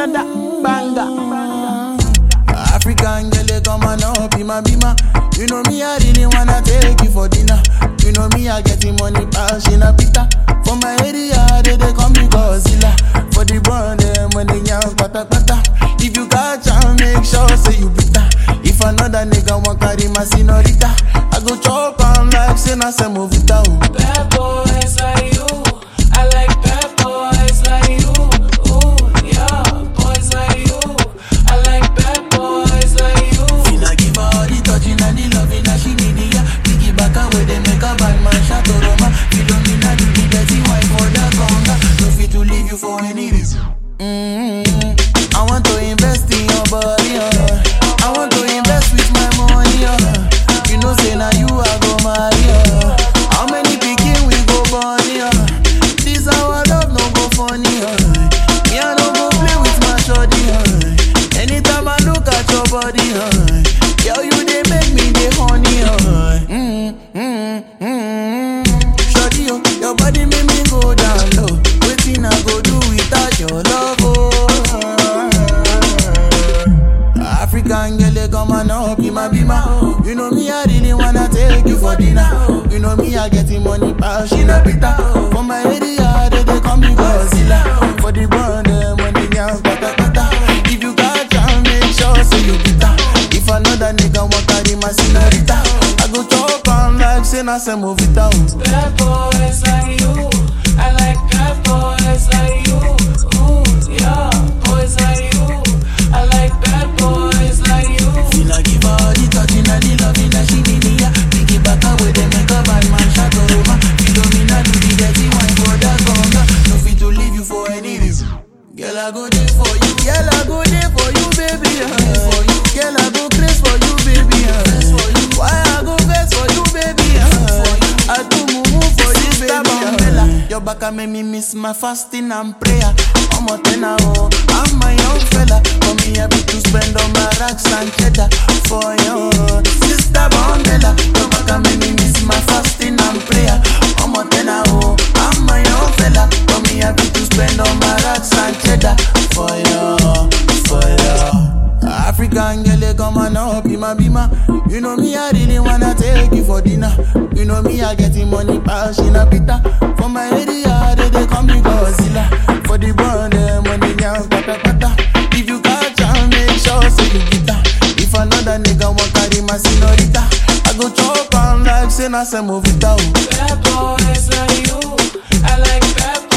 another banger. African girl, you come and up, my Beamer. You know me, I really wanna take you for dinner. You know me, I get the money, passion, a pita. For my area, they, they call me Godzilla. For the brand, them when they young, pata pata. If you catch, I make sure say you bitter. If another nigga want carry my senorita, I go chop, I'm like, say, semovita. Oh. Bad boys like you. You for any reason. Mm-hmm. I want to invest in your body, uh. I want to invest with my money, uh. You know, say now you are go marry, uh. How many pikin we go born, uh. This our love no go funny, uh. Me I no go play with my shorty, uh. Anytime I look at your body, uh. Girl, you they make me the honey, uh. Mm, mm, African girl, come and up, my Beamer. You know me, I really wanna take you for dinner. You know me, I getting money, pass in a pita. For my area, they, they call me Godzilla. For the brand, them when they young, pata pata. If you got jam, make sure say you bitter. If another nigga want carry my senorita, I go chop am like say na semovita. Oh. Your back I make me miss my fasting and prayer. I'm a tenor. I'm my young fella. For me, happy to spend on my racks and cheddar for you. Sister Bondella, your back I make me miss my fasting and prayer. I'm a tenor. I'm my young fella. For me, happy to spend on my racks and cheddar for you, for you. African girl, they come and up, Beamer Beamer. You know me, I really wanna take you for dinner. You know me, I getting money, pass in a pita. Say na semovita. Oh. Bad boys like you. I like bad